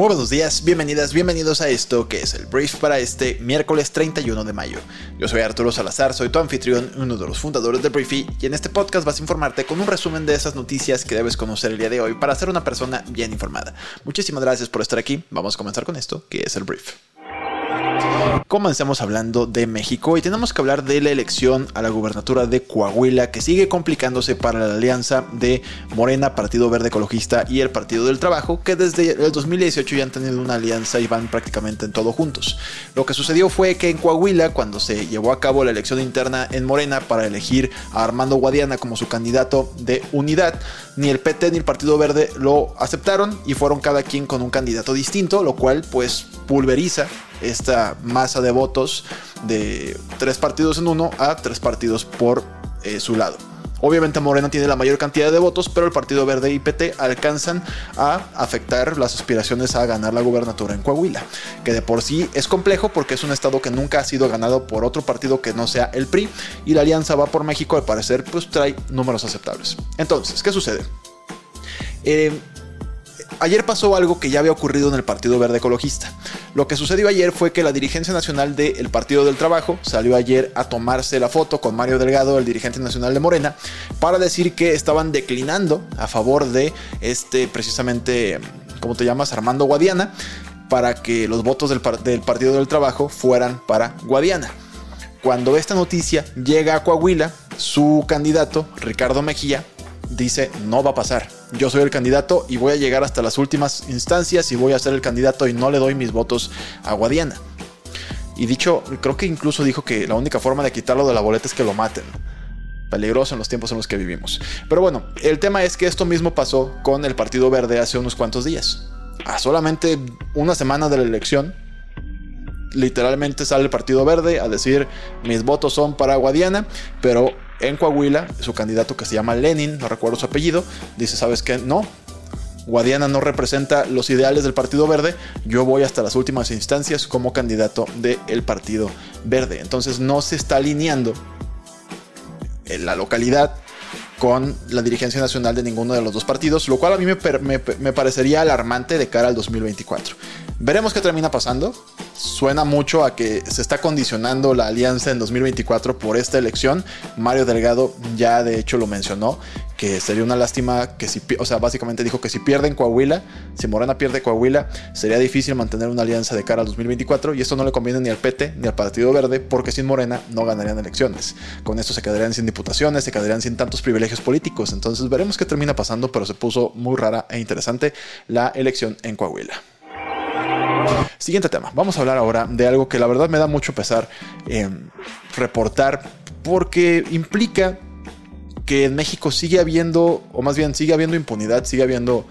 Muy buenos días, bienvenidas, bienvenidos a esto que es el brief para este miércoles 31 de mayo. Yo soy Arturo Salazar, soy tu anfitrión, uno de los fundadores de Briefy, y en este podcast vas a informarte con un resumen de esas noticias que debes conocer el día de hoy para ser una persona bien informada. Muchísimas gracias por estar aquí, vamos a comenzar con esto que es el brief. Comencemos hablando de México y tenemos que hablar de la elección a la gubernatura de Coahuila que sigue complicándose para la alianza de Morena, Partido Verde Ecologista y el Partido del Trabajo que desde el 2018 ya han tenido una alianza y van prácticamente en todo juntos. Lo que sucedió fue que en Coahuila cuando se llevó a cabo la elección interna en Morena para elegir a Armando Guadiana como su candidato de unidad, ni el PT ni el Partido Verde lo aceptaron y fueron cada quien con un candidato distinto, lo cual pues pulveriza esta masa de votos de tres partidos en uno a tres partidos por eh, su lado. Obviamente Morena tiene la mayor cantidad de votos, pero el Partido Verde y PT alcanzan a afectar las aspiraciones a ganar la gubernatura en Coahuila, que de por sí es complejo porque es un estado que nunca ha sido ganado por otro partido que no sea el PRI y la alianza va por México al parecer pues trae números aceptables. Entonces, ¿qué sucede? Eh, ayer pasó algo que ya había ocurrido en el Partido Verde Ecologista. Lo que sucedió ayer fue que la dirigencia nacional del Partido del Trabajo salió ayer a tomarse la foto con Mario Delgado, el dirigente nacional de Morena, para decir que estaban declinando a favor de este precisamente, ¿cómo te llamas? Armando Guadiana, para que los votos del, del Partido del Trabajo fueran para Guadiana. Cuando esta noticia llega a Coahuila, su candidato, Ricardo Mejía, dice no va a pasar. Yo soy el candidato y voy a llegar hasta las últimas instancias y voy a ser el candidato y no le doy mis votos a Guadiana. Y dicho, creo que incluso dijo que la única forma de quitarlo de la boleta es que lo maten. Peligroso en los tiempos en los que vivimos. Pero bueno, el tema es que esto mismo pasó con el Partido Verde hace unos cuantos días. A solamente una semana de la elección, literalmente sale el Partido Verde a decir mis votos son para Guadiana, pero en Coahuila, su candidato que se llama Lenin, no recuerdo su apellido, dice, ¿sabes qué? No. Guadiana no representa los ideales del Partido Verde, yo voy hasta las últimas instancias como candidato del Partido Verde. Entonces no se está alineando en la localidad con la dirigencia nacional de ninguno de los dos partidos, lo cual a mí me, me, me, parecería alarmante de cara al 2024. Veremos qué termina pasando. Suena mucho a que se está condicionando la alianza en 2024 por esta elección. Mario Delgado ya de hecho lo mencionó, que sería una lástima que si, o sea, básicamente dijo que si pierden Coahuila, si Morena pierde Coahuila, sería difícil mantener una alianza de cara al 2024 y esto no le conviene ni al PT ni al Partido Verde porque sin Morena no ganarían elecciones. Con esto se quedarían sin diputaciones, se quedarían sin tantos privilegios políticos. Entonces veremos qué termina pasando, pero se puso muy rara e interesante la elección en Coahuila. Siguiente tema. Vamos a hablar ahora de algo que la verdad me da mucho pesar eh, reportar porque implica que en México sigue habiendo, o más bien sigue habiendo impunidad, sigue habiendo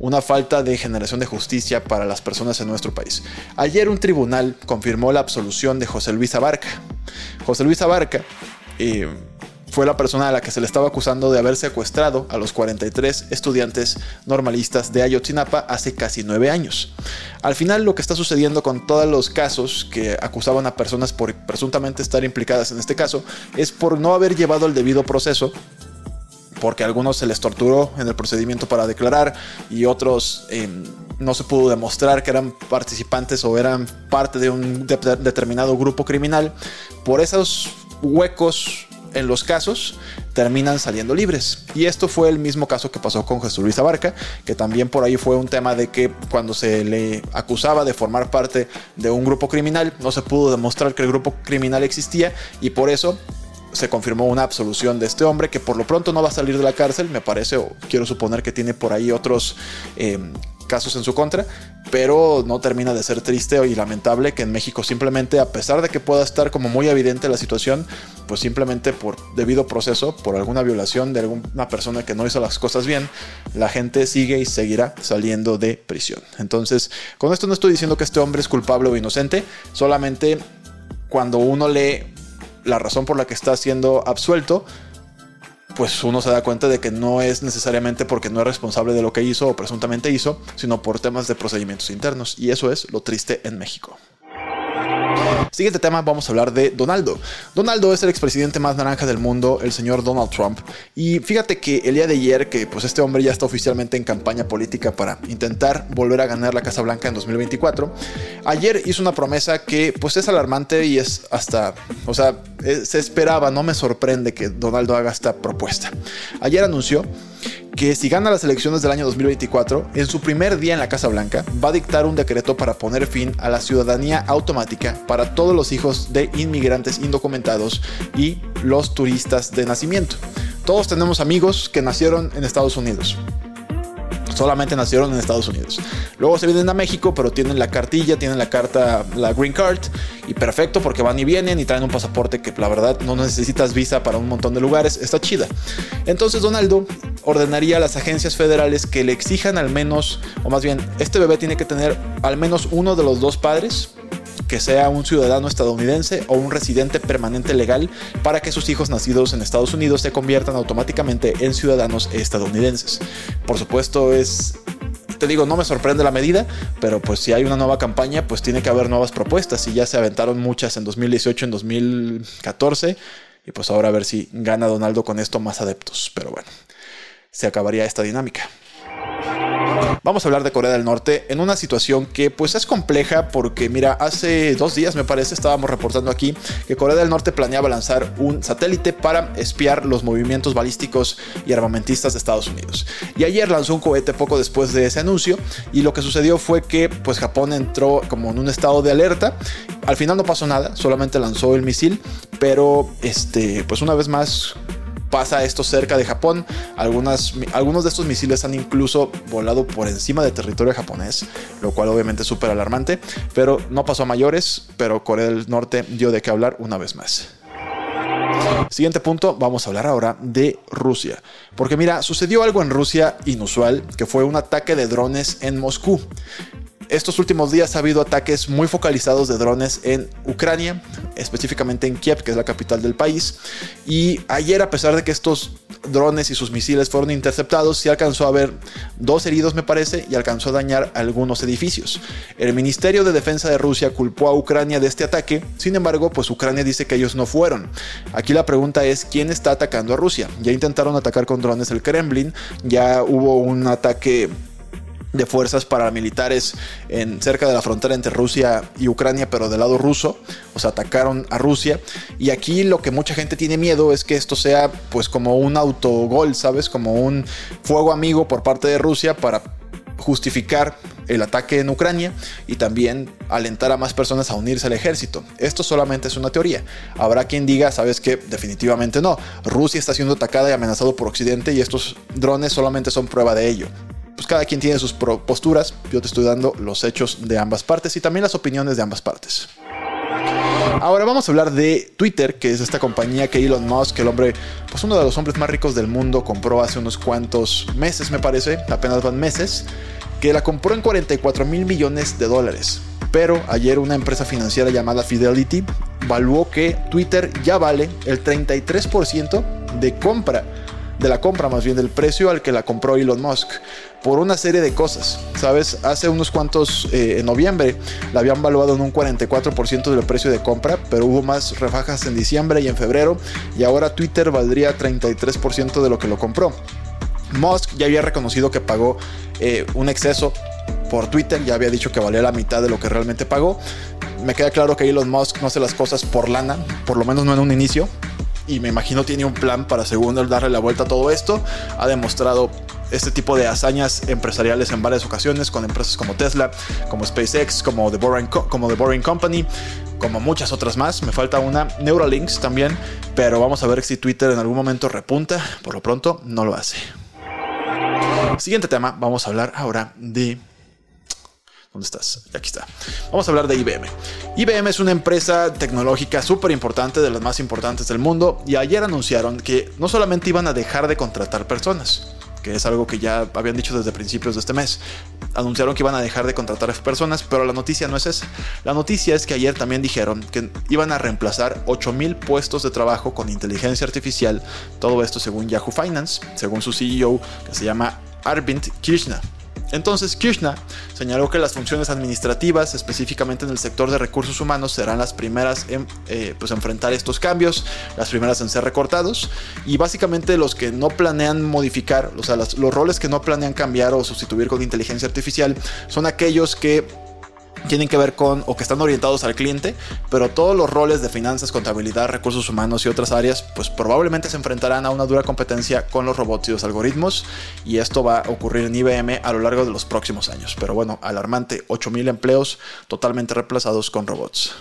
una falta de generación de justicia para las personas en nuestro país. Ayer un tribunal confirmó la absolución de José Luis Abarca. José Luis Abarca eh, fue la persona a la que se le estaba acusando de haber secuestrado a los 43 estudiantes normalistas de Ayotzinapa hace casi nueve años. Al final lo que está sucediendo con todos los casos que acusaban a personas por presuntamente estar implicadas en este caso es por no haber llevado el debido proceso porque a algunos se les torturó en el procedimiento para declarar y otros eh, no se pudo demostrar que eran participantes o eran parte de un de determinado grupo criminal. Por esos huecos en los casos terminan saliendo libres. Y esto fue el mismo caso que pasó con Jesús Luis Abarca, que también por ahí fue un tema de que cuando se le acusaba de formar parte de un grupo criminal, no se pudo demostrar que el grupo criminal existía y por eso se confirmó una absolución de este hombre que por lo pronto no va a salir de la cárcel, me parece, o quiero suponer que tiene por ahí otros eh, casos en su contra, pero no termina de ser triste y lamentable que en México simplemente, a pesar de que pueda estar como muy evidente la situación, pues simplemente por debido proceso, por alguna violación de alguna persona que no hizo las cosas bien, la gente sigue y seguirá saliendo de prisión. Entonces, con esto no estoy diciendo que este hombre es culpable o inocente, solamente cuando uno lee la razón por la que está siendo absuelto, pues uno se da cuenta de que no es necesariamente porque no es responsable de lo que hizo o presuntamente hizo, sino por temas de procedimientos internos. Y eso es lo triste en México. Siguiente tema, vamos a hablar de Donaldo. Donaldo es el expresidente más naranja del mundo, el señor Donald Trump. Y fíjate que el día de ayer, que pues este hombre ya está oficialmente en campaña política para intentar volver a ganar la Casa Blanca en 2024, ayer hizo una promesa que pues es alarmante y es hasta, o sea, se esperaba, no me sorprende que Donaldo haga esta propuesta. Ayer anunció que si gana las elecciones del año 2024, en su primer día en la Casa Blanca, va a dictar un decreto para poner fin a la ciudadanía automática para todos los hijos de inmigrantes indocumentados y los turistas de nacimiento. Todos tenemos amigos que nacieron en Estados Unidos solamente nacieron en Estados Unidos. Luego se vienen a México, pero tienen la cartilla, tienen la carta, la green card, y perfecto porque van y vienen y traen un pasaporte que la verdad no necesitas visa para un montón de lugares, está chida. Entonces Donaldo ordenaría a las agencias federales que le exijan al menos, o más bien, este bebé tiene que tener al menos uno de los dos padres que sea un ciudadano estadounidense o un residente permanente legal para que sus hijos nacidos en Estados Unidos se conviertan automáticamente en ciudadanos estadounidenses. Por supuesto es te digo, no me sorprende la medida, pero pues si hay una nueva campaña, pues tiene que haber nuevas propuestas y ya se aventaron muchas en 2018, en 2014 y pues ahora a ver si gana Donaldo con esto más adeptos, pero bueno, se acabaría esta dinámica. Vamos a hablar de Corea del Norte en una situación que pues es compleja porque mira, hace dos días me parece estábamos reportando aquí que Corea del Norte planeaba lanzar un satélite para espiar los movimientos balísticos y armamentistas de Estados Unidos. Y ayer lanzó un cohete poco después de ese anuncio y lo que sucedió fue que pues Japón entró como en un estado de alerta. Al final no pasó nada, solamente lanzó el misil, pero este pues una vez más pasa esto cerca de Japón. Algunas, algunos de estos misiles han incluso volado por encima de territorio japonés, lo cual obviamente es súper alarmante, pero no pasó a mayores, pero Corea del Norte dio de qué hablar una vez más. Siguiente punto, vamos a hablar ahora de Rusia. Porque mira, sucedió algo en Rusia inusual, que fue un ataque de drones en Moscú estos últimos días ha habido ataques muy focalizados de drones en Ucrania, específicamente en Kiev, que es la capital del país. Y ayer, a pesar de que estos drones y sus misiles fueron interceptados, sí alcanzó a haber dos heridos, me parece, y alcanzó a dañar algunos edificios. El Ministerio de Defensa de Rusia culpó a Ucrania de este ataque, sin embargo, pues Ucrania dice que ellos no fueron. Aquí la pregunta es, ¿quién está atacando a Rusia? Ya intentaron atacar con drones el Kremlin, ya hubo un ataque de fuerzas paramilitares en, cerca de la frontera entre Rusia y Ucrania, pero del lado ruso, o sea, atacaron a Rusia. Y aquí lo que mucha gente tiene miedo es que esto sea pues como un autogol, ¿sabes? Como un fuego amigo por parte de Rusia para justificar el ataque en Ucrania y también alentar a más personas a unirse al ejército. Esto solamente es una teoría. Habrá quien diga, sabes que definitivamente no. Rusia está siendo atacada y amenazado por Occidente y estos drones solamente son prueba de ello pues cada quien tiene sus posturas. Yo te estoy dando los hechos de ambas partes y también las opiniones de ambas partes. Ahora vamos a hablar de Twitter, que es esta compañía que Elon Musk, el hombre, pues uno de los hombres más ricos del mundo, compró hace unos cuantos meses, me parece, apenas van meses, que la compró en 44 mil millones de dólares. Pero ayer una empresa financiera llamada Fidelity valuó que Twitter ya vale el 33% de compra de la compra, más bien del precio al que la compró Elon Musk, por una serie de cosas. Sabes, hace unos cuantos, eh, en noviembre, la habían valuado en un 44% del precio de compra, pero hubo más refajas en diciembre y en febrero, y ahora Twitter valdría 33% de lo que lo compró. Musk ya había reconocido que pagó eh, un exceso por Twitter, ya había dicho que valía la mitad de lo que realmente pagó. Me queda claro que Elon Musk no hace las cosas por lana, por lo menos no en un inicio, y me imagino tiene un plan para según él darle la vuelta a todo esto. Ha demostrado este tipo de hazañas empresariales en varias ocasiones con empresas como Tesla, como SpaceX, como The Boring, como The Boring Company, como muchas otras más. Me falta una, Neuralinks también, pero vamos a ver si Twitter en algún momento repunta. Por lo pronto, no lo hace. Siguiente tema, vamos a hablar ahora de ¿Dónde estás? Aquí está. Vamos a hablar de IBM. IBM es una empresa tecnológica súper importante, de las más importantes del mundo, y ayer anunciaron que no solamente iban a dejar de contratar personas, que es algo que ya habían dicho desde principios de este mes. Anunciaron que iban a dejar de contratar personas, pero la noticia no es esa. La noticia es que ayer también dijeron que iban a reemplazar 8000 puestos de trabajo con inteligencia artificial. Todo esto según Yahoo Finance, según su CEO que se llama Arvind Krishna. Entonces Krishna señaló que las funciones administrativas, específicamente en el sector de recursos humanos, serán las primeras en eh, pues, enfrentar estos cambios, las primeras en ser recortados. Y básicamente los que no planean modificar, o sea, los roles que no planean cambiar o sustituir con inteligencia artificial son aquellos que tienen que ver con o que están orientados al cliente, pero todos los roles de finanzas, contabilidad, recursos humanos y otras áreas, pues probablemente se enfrentarán a una dura competencia con los robots y los algoritmos, y esto va a ocurrir en IBM a lo largo de los próximos años. Pero bueno, alarmante, 8.000 empleos totalmente reemplazados con robots.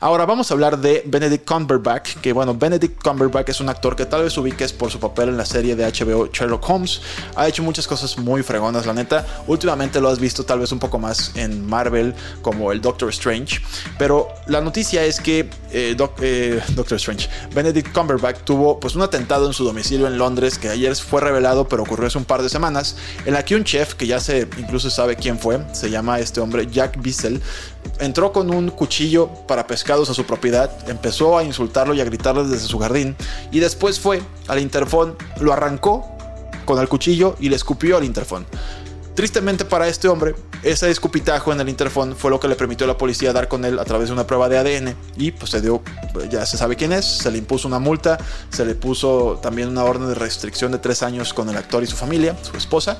Ahora vamos a hablar de Benedict Cumberbatch, que bueno, Benedict Cumberbatch es un actor que tal vez ubiques por su papel en la serie de HBO Sherlock Holmes. Ha hecho muchas cosas muy fregonas, la neta. Últimamente lo has visto tal vez un poco más en Marvel como el Doctor Strange, pero la noticia es que eh, eh, Doctor Strange, Benedict Cumberbatch tuvo pues un atentado en su domicilio en Londres que ayer fue revelado, pero ocurrió hace un par de semanas, en la que un chef que ya se incluso sabe quién fue, se llama este hombre Jack Bissell, entró con un cuchillo para a su propiedad, empezó a insultarlo y a gritarle desde su jardín y después fue al interfón, lo arrancó con el cuchillo y le escupió al interfón. Tristemente para este hombre, ese escupitajo en el interfón fue lo que le permitió a la policía dar con él a través de una prueba de ADN y pues se dio, ya se sabe quién es, se le impuso una multa, se le puso también una orden de restricción de tres años con el actor y su familia, su esposa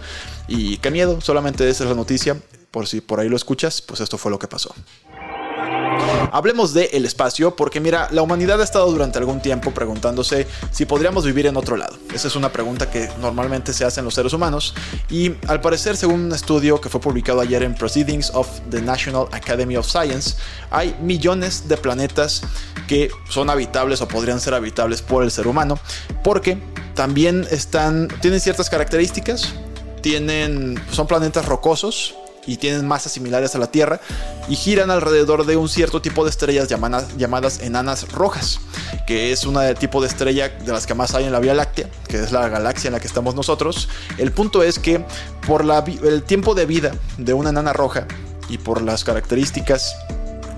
y qué miedo, solamente esa es la noticia, por si por ahí lo escuchas, pues esto fue lo que pasó. Hablemos del el espacio, porque mira, la humanidad ha estado durante algún tiempo preguntándose si podríamos vivir en otro lado. Esa es una pregunta que normalmente se hacen los seres humanos y al parecer, según un estudio que fue publicado ayer en Proceedings of the National Academy of Science, hay millones de planetas que son habitables o podrían ser habitables por el ser humano, porque también están, tienen ciertas características, tienen, son planetas rocosos, y tienen masas similares a la Tierra y giran alrededor de un cierto tipo de estrellas llamadas, enanas rojas, que es una tipo de estrella de las que más hay en la Vía Láctea, que es la galaxia en la que estamos nosotros. El punto es que por el tiempo de vida de una enana roja y por las características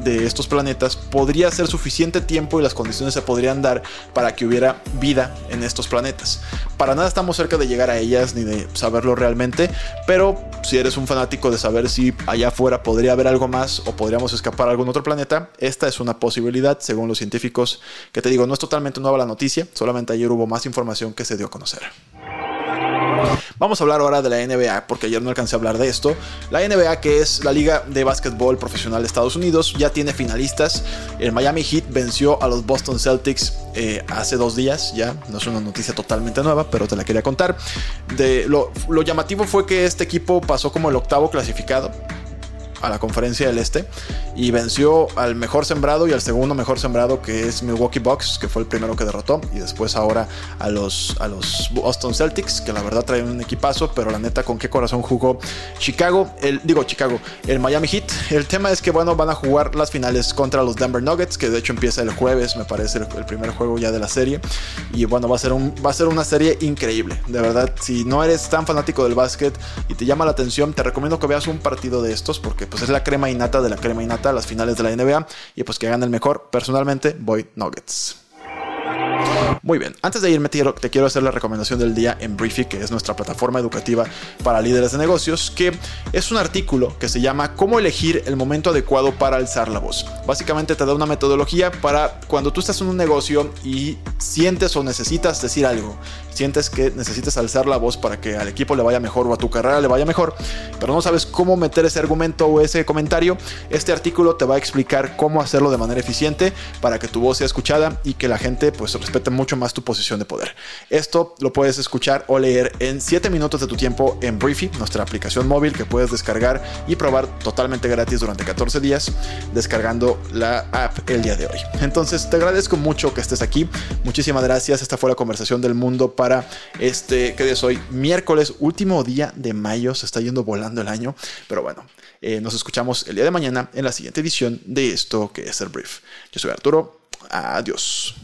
de estos planetas podría ser suficiente tiempo y las condiciones se podrían dar para que hubiera vida en estos planetas. Para nada estamos cerca de llegar a ellas ni de saberlo realmente, pero si eres un fanático de saber si allá afuera podría haber algo más o podríamos escapar a algún otro planeta, esta es una posibilidad según los científicos que te digo, no es totalmente nueva la noticia, solamente ayer hubo más información que se dio a conocer. Vamos a hablar ahora de la NBA, porque ayer no alcancé a hablar de esto. La NBA, que es la liga de básquetbol profesional de Estados Unidos, ya tiene finalistas. El Miami Heat venció a los Boston Celtics eh, hace dos días, ya. No es una noticia totalmente nueva, pero te la quería contar. De, lo, lo llamativo fue que este equipo pasó como el octavo clasificado a la conferencia del Este y venció al mejor sembrado y al segundo mejor sembrado que es Milwaukee Bucks, que fue el primero que derrotó, y después ahora a los, a los Boston Celtics, que la verdad traen un equipazo, pero la neta con qué corazón jugó Chicago, el, digo Chicago, el Miami Heat. El tema es que bueno, van a jugar las finales contra los Denver Nuggets, que de hecho empieza el jueves, me parece el, el primer juego ya de la serie, y bueno, va a ser, un, va a ser una serie increíble, de verdad, si no eres tan fanático del básquet y te llama la atención, te recomiendo que veas un partido de estos, porque pues es la crema innata de la crema innata a las finales de la NBA y pues que gane el mejor. Personalmente voy Nuggets. Muy bien, antes de irme te quiero hacer la recomendación del día en Briefy, que es nuestra plataforma educativa para líderes de negocios, que es un artículo que se llama Cómo elegir el momento adecuado para alzar la voz. Básicamente te da una metodología para cuando tú estás en un negocio y sientes o necesitas decir algo, sientes que necesitas alzar la voz para que al equipo le vaya mejor o a tu carrera le vaya mejor, pero no sabes cómo meter ese argumento o ese comentario, este artículo te va a explicar cómo hacerlo de manera eficiente para que tu voz sea escuchada y que la gente pues respete más tu posición de poder. Esto lo puedes escuchar o leer en 7 minutos de tu tiempo en Briefy, nuestra aplicación móvil que puedes descargar y probar totalmente gratis durante 14 días descargando la app el día de hoy. Entonces te agradezco mucho que estés aquí. Muchísimas gracias. Esta fue la conversación del mundo para este que es hoy miércoles, último día de mayo. Se está yendo volando el año, pero bueno, eh, nos escuchamos el día de mañana en la siguiente edición de esto que es el brief. Yo soy Arturo. Adiós.